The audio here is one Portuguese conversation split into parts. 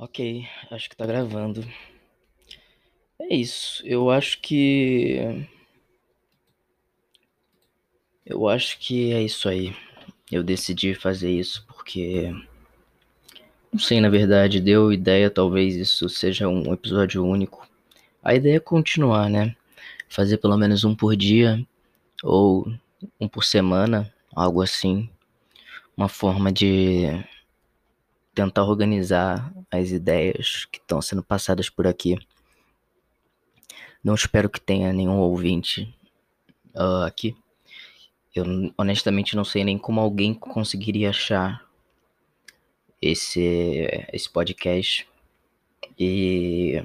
Ok, acho que tá gravando. É isso. Eu acho que. Eu acho que é isso aí. Eu decidi fazer isso porque. Não sei, na verdade, deu ideia, talvez isso seja um episódio único. A ideia é continuar, né? Fazer pelo menos um por dia ou um por semana, algo assim. Uma forma de tentar organizar as ideias que estão sendo passadas por aqui. Não espero que tenha nenhum ouvinte uh, aqui. Eu honestamente não sei nem como alguém conseguiria achar esse, esse podcast. E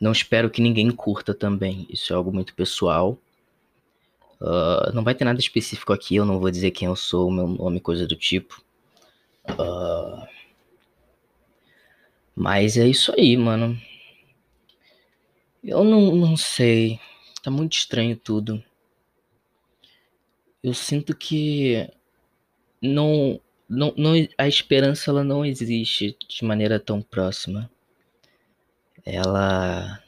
não espero que ninguém curta também. Isso é algo muito pessoal. Uh, não vai ter nada específico aqui. Eu não vou dizer quem eu sou, meu nome, coisa do tipo. Uh, mas é isso aí, mano. Eu não, não sei. Tá muito estranho tudo. Eu sinto que não, não, não a esperança ela não existe de maneira tão próxima. Ela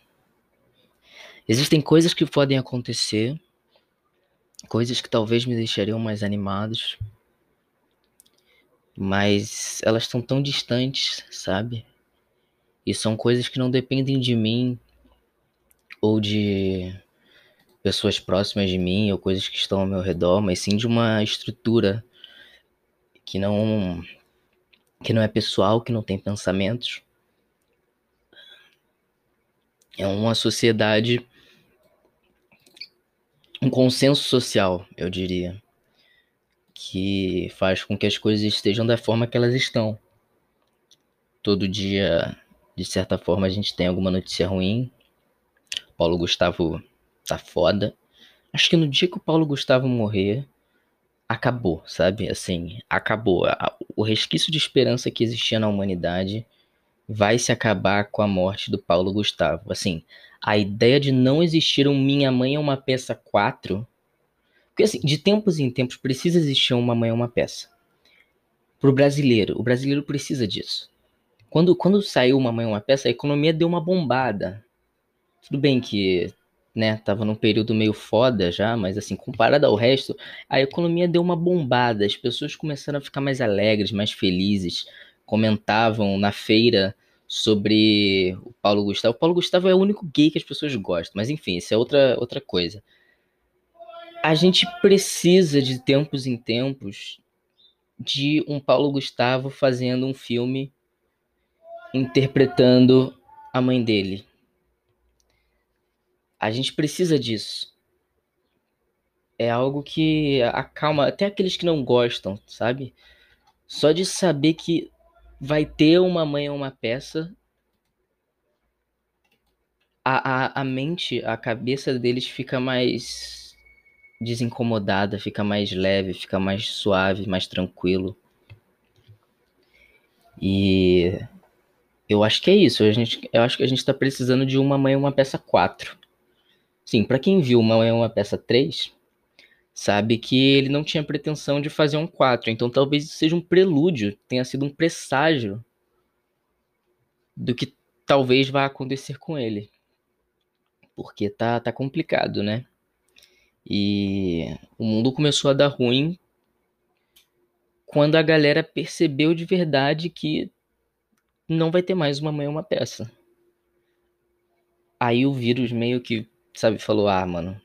existem coisas que podem acontecer, coisas que talvez me deixariam mais animados mas elas estão tão distantes, sabe? E são coisas que não dependem de mim ou de pessoas próximas de mim ou coisas que estão ao meu redor, mas sim de uma estrutura que não que não é pessoal, que não tem pensamentos. É uma sociedade um consenso social, eu diria que faz com que as coisas estejam da forma que elas estão. Todo dia, de certa forma, a gente tem alguma notícia ruim. Paulo Gustavo tá foda. Acho que no dia que o Paulo Gustavo morrer, acabou, sabe? Assim, acabou. O resquício de esperança que existia na humanidade vai se acabar com a morte do Paulo Gustavo. Assim, a ideia de não existir um Minha Mãe é uma peça 4 porque, assim, de tempos em tempos precisa existir uma mãe uma peça. Pro brasileiro, o brasileiro precisa disso. Quando, quando saiu uma mãe uma peça, a economia deu uma bombada. Tudo bem que, né, tava num período meio foda já, mas assim, comparado ao resto, a economia deu uma bombada. As pessoas começaram a ficar mais alegres, mais felizes. Comentavam na feira sobre o Paulo Gustavo. O Paulo Gustavo é o único gay que as pessoas gostam, mas enfim, isso é outra, outra coisa a gente precisa de tempos em tempos de um Paulo Gustavo fazendo um filme interpretando a mãe dele. A gente precisa disso. É algo que acalma até aqueles que não gostam, sabe? Só de saber que vai ter uma mãe ou uma peça, a, a, a mente, a cabeça deles fica mais desincomodada, fica mais leve, fica mais suave, mais tranquilo. E eu acho que é isso. A gente, eu acho que a gente está precisando de uma mãe uma peça 4. Sim, para quem viu uma mãe uma peça 3, sabe que ele não tinha pretensão de fazer um 4. Então talvez isso seja um prelúdio, tenha sido um presságio do que talvez vá acontecer com ele. Porque tá, tá complicado, né? E o mundo começou a dar ruim quando a galera percebeu de verdade que não vai ter mais uma mãe uma peça. Aí o vírus meio que, sabe, falou: "Ah, mano,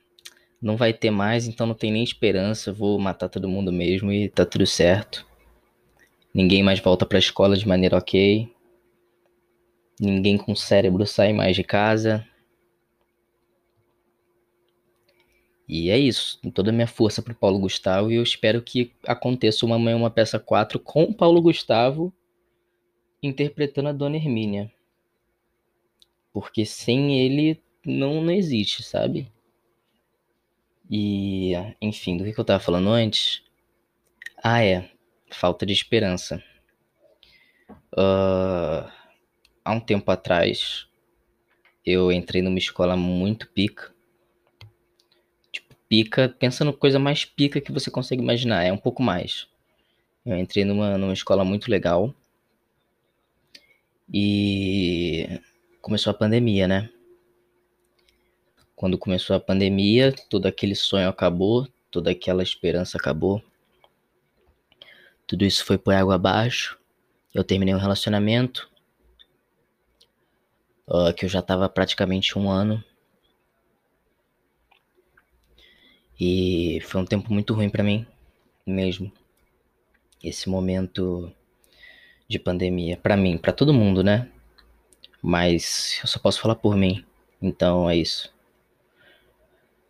não vai ter mais, então não tem nem esperança, vou matar todo mundo mesmo e tá tudo certo. Ninguém mais volta pra escola de maneira OK. Ninguém com cérebro sai mais de casa. E é isso. Toda a minha força pro Paulo Gustavo e eu espero que aconteça uma manhã uma peça 4 com o Paulo Gustavo interpretando a Dona Hermínia. Porque sem ele não, não existe, sabe? E, enfim, do que, eu tava falando antes? Ah, é. Falta de esperança. Uh, há um tempo atrás, eu entrei numa escola muito pica pica, pensa no coisa mais pica que você consegue imaginar, é um pouco mais. Eu entrei numa, numa escola muito legal, E começou a pandemia, né? Quando começou a pandemia, todo aquele sonho acabou, toda aquela esperança acabou. Tudo isso foi por água abaixo. Eu terminei um relacionamento uh, que eu já tava praticamente um ano. E foi um tempo muito ruim para mim mesmo. Esse momento de pandemia para mim, para todo mundo, né? Mas eu só posso falar por mim. Então é isso.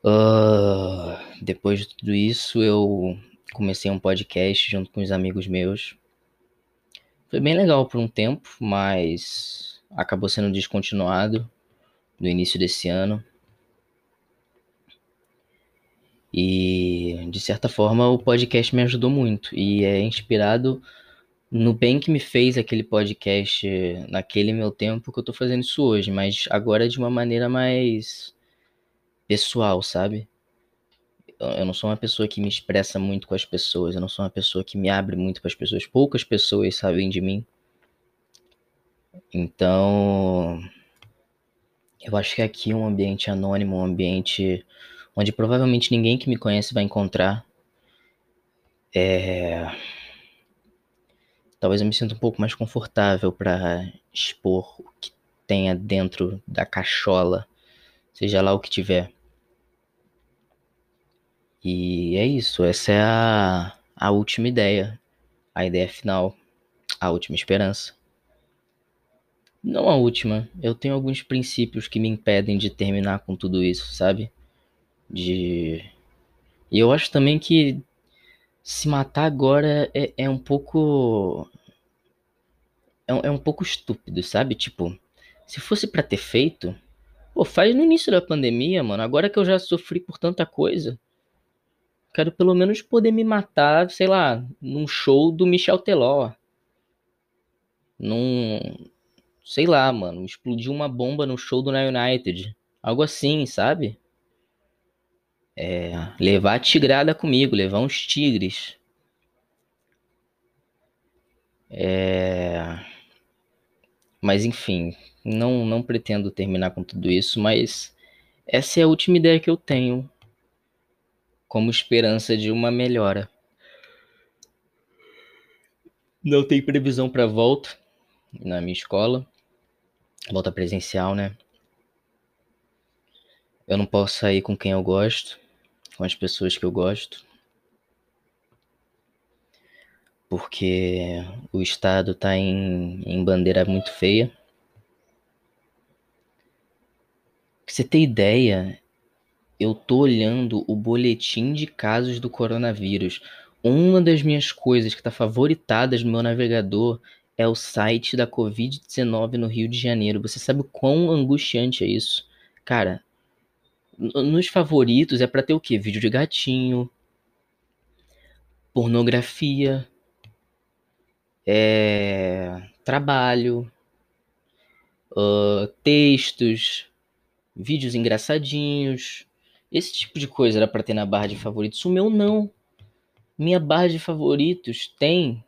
Uh, depois de tudo isso, eu comecei um podcast junto com os amigos meus. Foi bem legal por um tempo, mas acabou sendo descontinuado no início desse ano. E de certa forma o podcast me ajudou muito e é inspirado no bem que me fez aquele podcast naquele meu tempo que eu tô fazendo isso hoje, mas agora de uma maneira mais pessoal, sabe? Eu não sou uma pessoa que me expressa muito com as pessoas, eu não sou uma pessoa que me abre muito para as pessoas. Poucas pessoas sabem de mim. Então, eu acho que aqui é um ambiente anônimo, um ambiente onde provavelmente ninguém que me conhece vai encontrar. É... Talvez eu me sinta um pouco mais confortável para expor o que tenha dentro da cachola, seja lá o que tiver. E é isso, essa é a, a última ideia, a ideia final, a última esperança. Não a última, eu tenho alguns princípios que me impedem de terminar com tudo isso, sabe? De. E eu acho também que se matar agora é, é um pouco. É, é um pouco estúpido, sabe? Tipo, se fosse para ter feito, pô, faz no início da pandemia, mano. Agora que eu já sofri por tanta coisa. Quero pelo menos poder me matar, sei lá, num show do Michel Teló. Num. Sei lá, mano. Explodir uma bomba no show do Na United. Algo assim, sabe? É, levar a tigrada comigo, levar uns tigres. É... Mas enfim, não, não pretendo terminar com tudo isso, mas essa é a última ideia que eu tenho como esperança de uma melhora. Não tem previsão para volta na minha escola, volta presencial, né? Eu não posso sair com quem eu gosto, com as pessoas que eu gosto, porque o estado tá em, em bandeira muito feia. Pra você ter ideia, eu tô olhando o boletim de casos do coronavírus. Uma das minhas coisas que está favoritadas no meu navegador é o site da Covid-19 no Rio de Janeiro. Você sabe o quão angustiante é isso? Cara, nos favoritos é para ter o quê? Vídeo de gatinho, pornografia, é, trabalho, uh, textos, vídeos engraçadinhos, esse tipo de coisa era para ter na barra de favoritos. O meu não. Minha barra de favoritos tem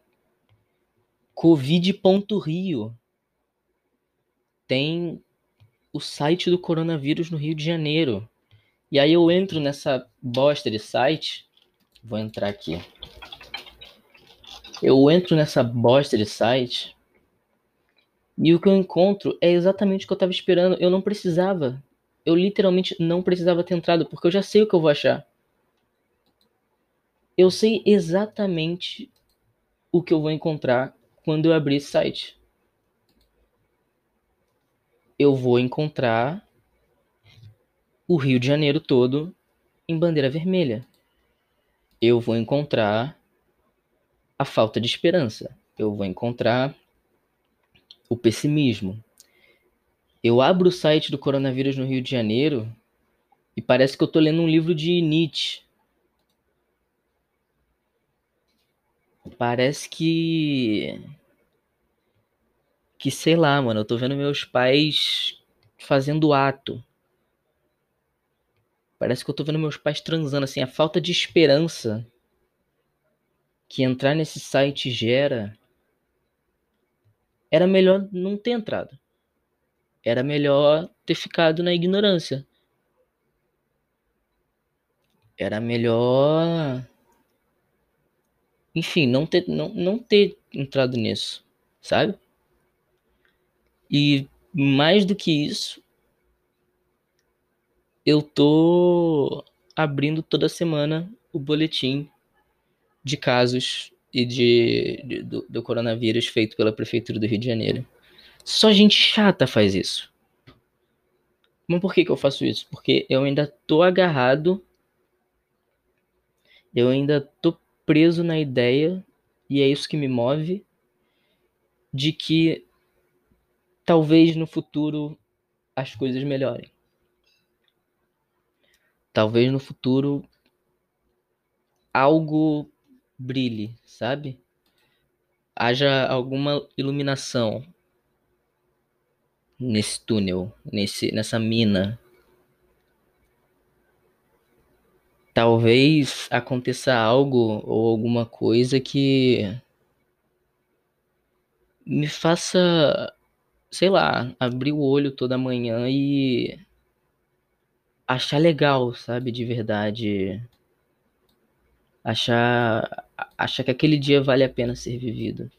covid.rio. Tem o site do coronavírus no Rio de Janeiro. E aí eu entro nessa bosta de site. Vou entrar aqui. Eu entro nessa bosta de site. E o que eu encontro é exatamente o que eu estava esperando. Eu não precisava eu literalmente não precisava ter entrado, porque eu já sei o que eu vou achar. Eu sei exatamente o que eu vou encontrar quando eu abrir esse site. Eu vou encontrar o Rio de Janeiro todo em bandeira vermelha. Eu vou encontrar a falta de esperança. Eu vou encontrar o pessimismo. Eu abro o site do coronavírus no Rio de Janeiro e parece que eu tô lendo um livro de Nietzsche. Parece que. Que sei lá, mano, eu tô vendo meus pais fazendo ato. Parece que eu tô vendo meus pais transando, assim, a falta de esperança que entrar nesse site gera era melhor não ter entrado. Era melhor ter ficado na ignorância. Era melhor. Enfim, não ter, não, não ter entrado nisso, sabe? E mais do que isso, eu tô abrindo toda semana o boletim de casos e de, de do, do, coronavírus feito pela prefeitura do Rio de Janeiro. Só gente chata faz isso. Mas por que, que eu faço isso? Porque eu ainda tô agarrado, eu ainda tô preso na ideia, e é isso que me move, de que talvez no futuro as coisas melhorem. Talvez no futuro algo brilhe, sabe? Haja alguma iluminação nesse túnel, nesse, nessa mina. Talvez aconteça algo ou alguma coisa que me faça, sei lá, abrir o olho toda manhã e achar legal, sabe, de verdade. Achar achar que aquele dia vale a pena ser vivido.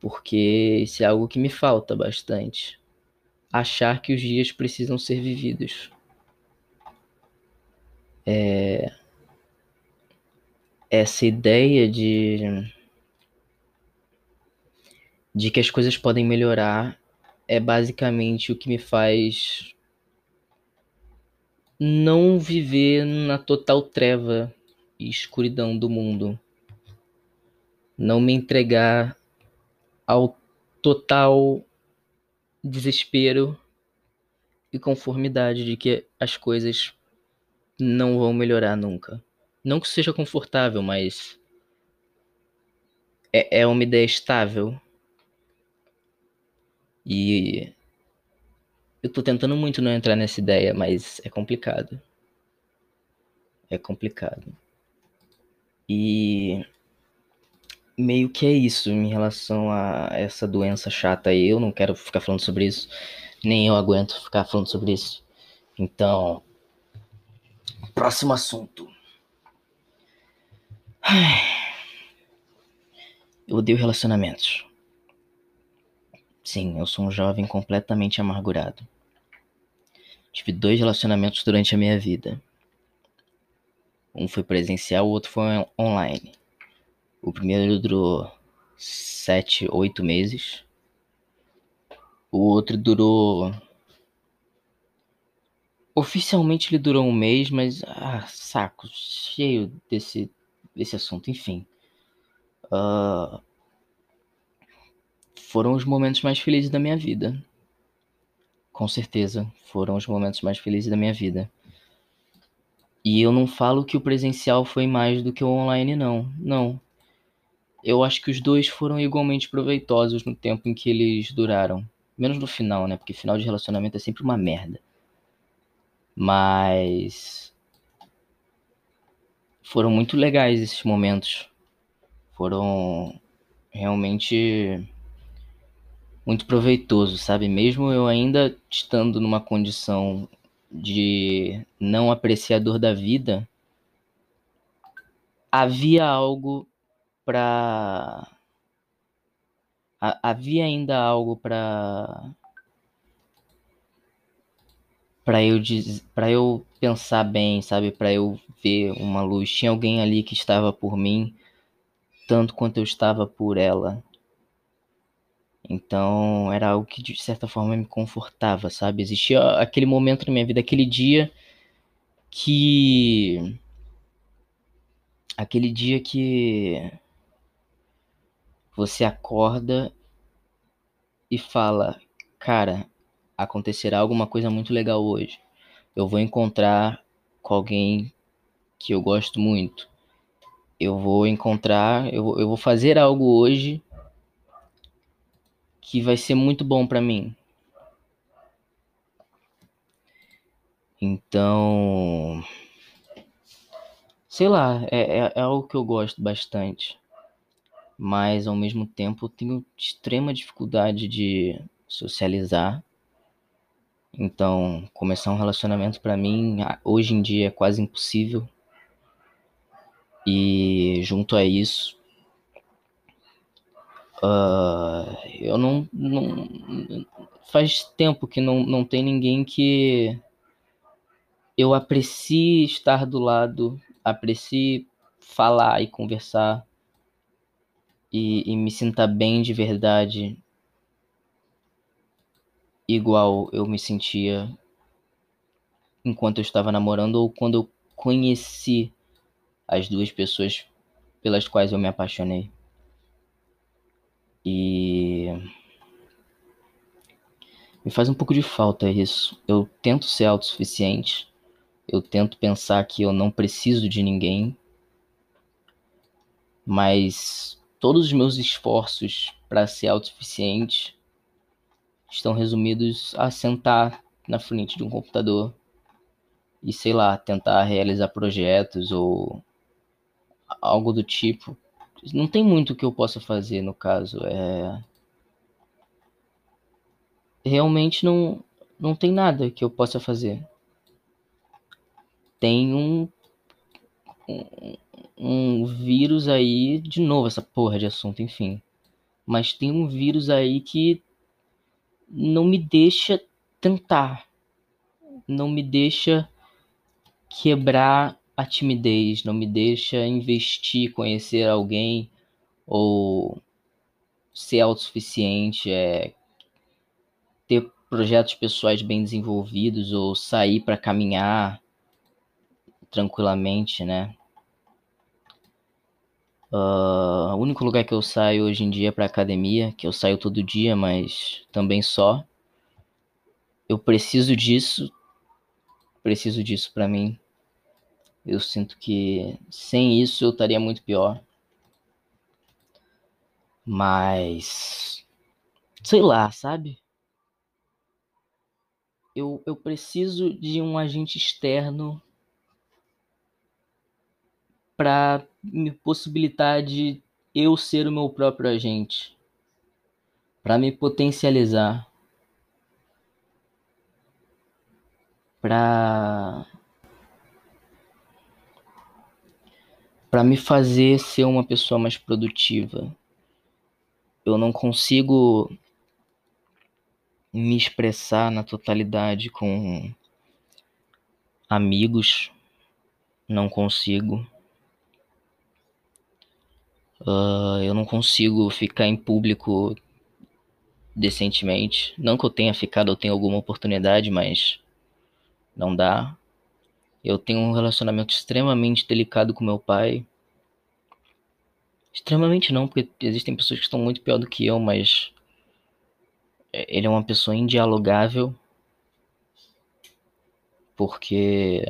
Porque isso é algo que me falta bastante. Achar que os dias precisam ser vividos. É... Essa ideia de de que as coisas podem melhorar é basicamente o que me faz não viver na total treva e escuridão do mundo. Não me entregar ao total desespero e conformidade de que as coisas não vão melhorar nunca. Não que seja confortável, mas é, é uma ideia estável. E eu tô tentando muito não entrar nessa ideia, mas é complicado. É complicado. E meio que é isso em relação a essa doença chata aí. Eu não quero ficar falando sobre isso, nem eu aguento ficar falando sobre isso. Então, próximo assunto. Eu odeio relacionamentos. Sim, eu sou um jovem completamente amargurado. Tive dois relacionamentos durante a minha vida. Um foi presencial, o outro foi online. O primeiro durou sete, oito meses. O outro durou. Oficialmente ele durou um mês, mas. Ah, saco, cheio desse, desse assunto, enfim. Uh, foram os momentos mais felizes da minha vida. Com certeza, foram os momentos mais felizes da minha vida. E eu não falo que o presencial foi mais do que o online, não. Não. Eu acho que os dois foram igualmente proveitosos no tempo em que eles duraram. Menos no final, né? Porque final de relacionamento é sempre uma merda. Mas. Foram muito legais esses momentos. Foram realmente muito proveitoso, sabe? Mesmo eu ainda estando numa condição de não apreciador da vida, havia algo para havia ainda algo para para eu para eu pensar bem, sabe, para eu ver uma luz. Tinha alguém ali que estava por mim tanto quanto eu estava por ela. Então era algo que de certa forma me confortava, sabe? Existia aquele momento na minha vida, aquele dia que. Aquele dia que você acorda e fala: Cara, acontecerá alguma coisa muito legal hoje. Eu vou encontrar com alguém que eu gosto muito. Eu vou encontrar, eu, eu vou fazer algo hoje que vai ser muito bom para mim. Então, sei lá, é, é, é, algo que eu gosto bastante. mas ao mesmo tempo eu tenho extrema dificuldade de socializar. Então, começar um relacionamento para mim hoje em dia é quase impossível. E junto a isso, uh, eu não, não. Faz tempo que não, não tem ninguém que eu aprecie estar do lado, aprecie falar e conversar e, e me sinta bem de verdade, igual eu me sentia enquanto eu estava namorando ou quando eu conheci as duas pessoas pelas quais eu me apaixonei. E me faz um pouco de falta isso. Eu tento ser autossuficiente, eu tento pensar que eu não preciso de ninguém, mas todos os meus esforços para ser autossuficiente estão resumidos a sentar na frente de um computador e sei lá, tentar realizar projetos ou algo do tipo. Não tem muito que eu possa fazer no caso. É... Realmente não, não tem nada que eu possa fazer. Tem um, um, um vírus aí, de novo essa porra de assunto, enfim. Mas tem um vírus aí que não me deixa tentar. Não me deixa quebrar a timidez, não me deixa investir, conhecer alguém ou ser autossuficiente, é, ter projetos pessoais bem desenvolvidos ou sair para caminhar tranquilamente, né? Uh, o único lugar que eu saio hoje em dia é para academia, que eu saio todo dia, mas também só. Eu preciso disso, preciso disso para mim. Eu sinto que sem isso eu estaria muito pior. Mas. Sei lá, sabe? Eu, eu preciso de um agente externo para me possibilitar de eu ser o meu próprio agente, para me potencializar, para para me fazer ser uma pessoa mais produtiva. Eu não consigo me expressar na totalidade com amigos, não consigo. Uh, eu não consigo ficar em público decentemente. Não que eu tenha ficado, eu tenho alguma oportunidade, mas não dá. Eu tenho um relacionamento extremamente delicado com meu pai. Extremamente não, porque existem pessoas que estão muito pior do que eu, mas ele é uma pessoa indialogável. Porque.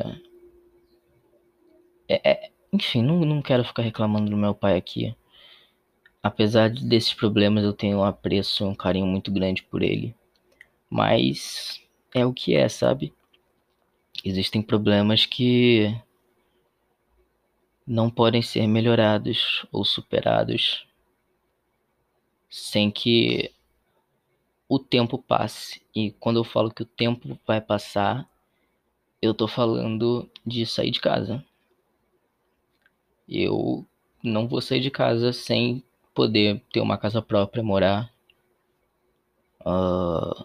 É, é, enfim, não, não quero ficar reclamando do meu pai aqui. Apesar desses problemas, eu tenho um apreço, um carinho muito grande por ele. Mas é o que é, sabe? Existem problemas que não podem ser melhorados ou superados sem que o tempo passe. E quando eu falo que o tempo vai passar, eu tô falando de sair de casa. Eu não vou sair de casa sem poder ter uma casa própria, morar. Uh,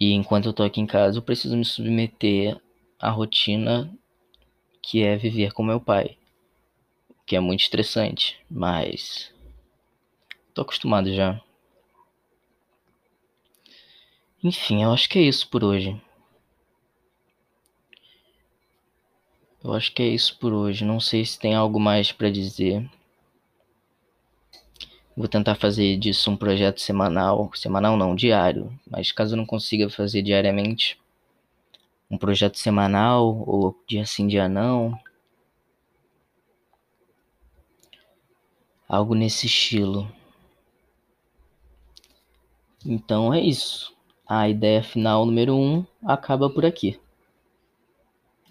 e enquanto eu tô aqui em casa, eu preciso me submeter à rotina que é viver com meu pai. Que é muito estressante, mas tô acostumado já. Enfim, eu acho que é isso por hoje. Eu acho que é isso por hoje. Não sei se tem algo mais para dizer. Vou tentar fazer disso um projeto semanal, semanal não, diário, mas caso eu não consiga fazer diariamente, um projeto semanal ou dia sim, dia não, algo nesse estilo. Então é isso. A ideia final número 1 um acaba por aqui.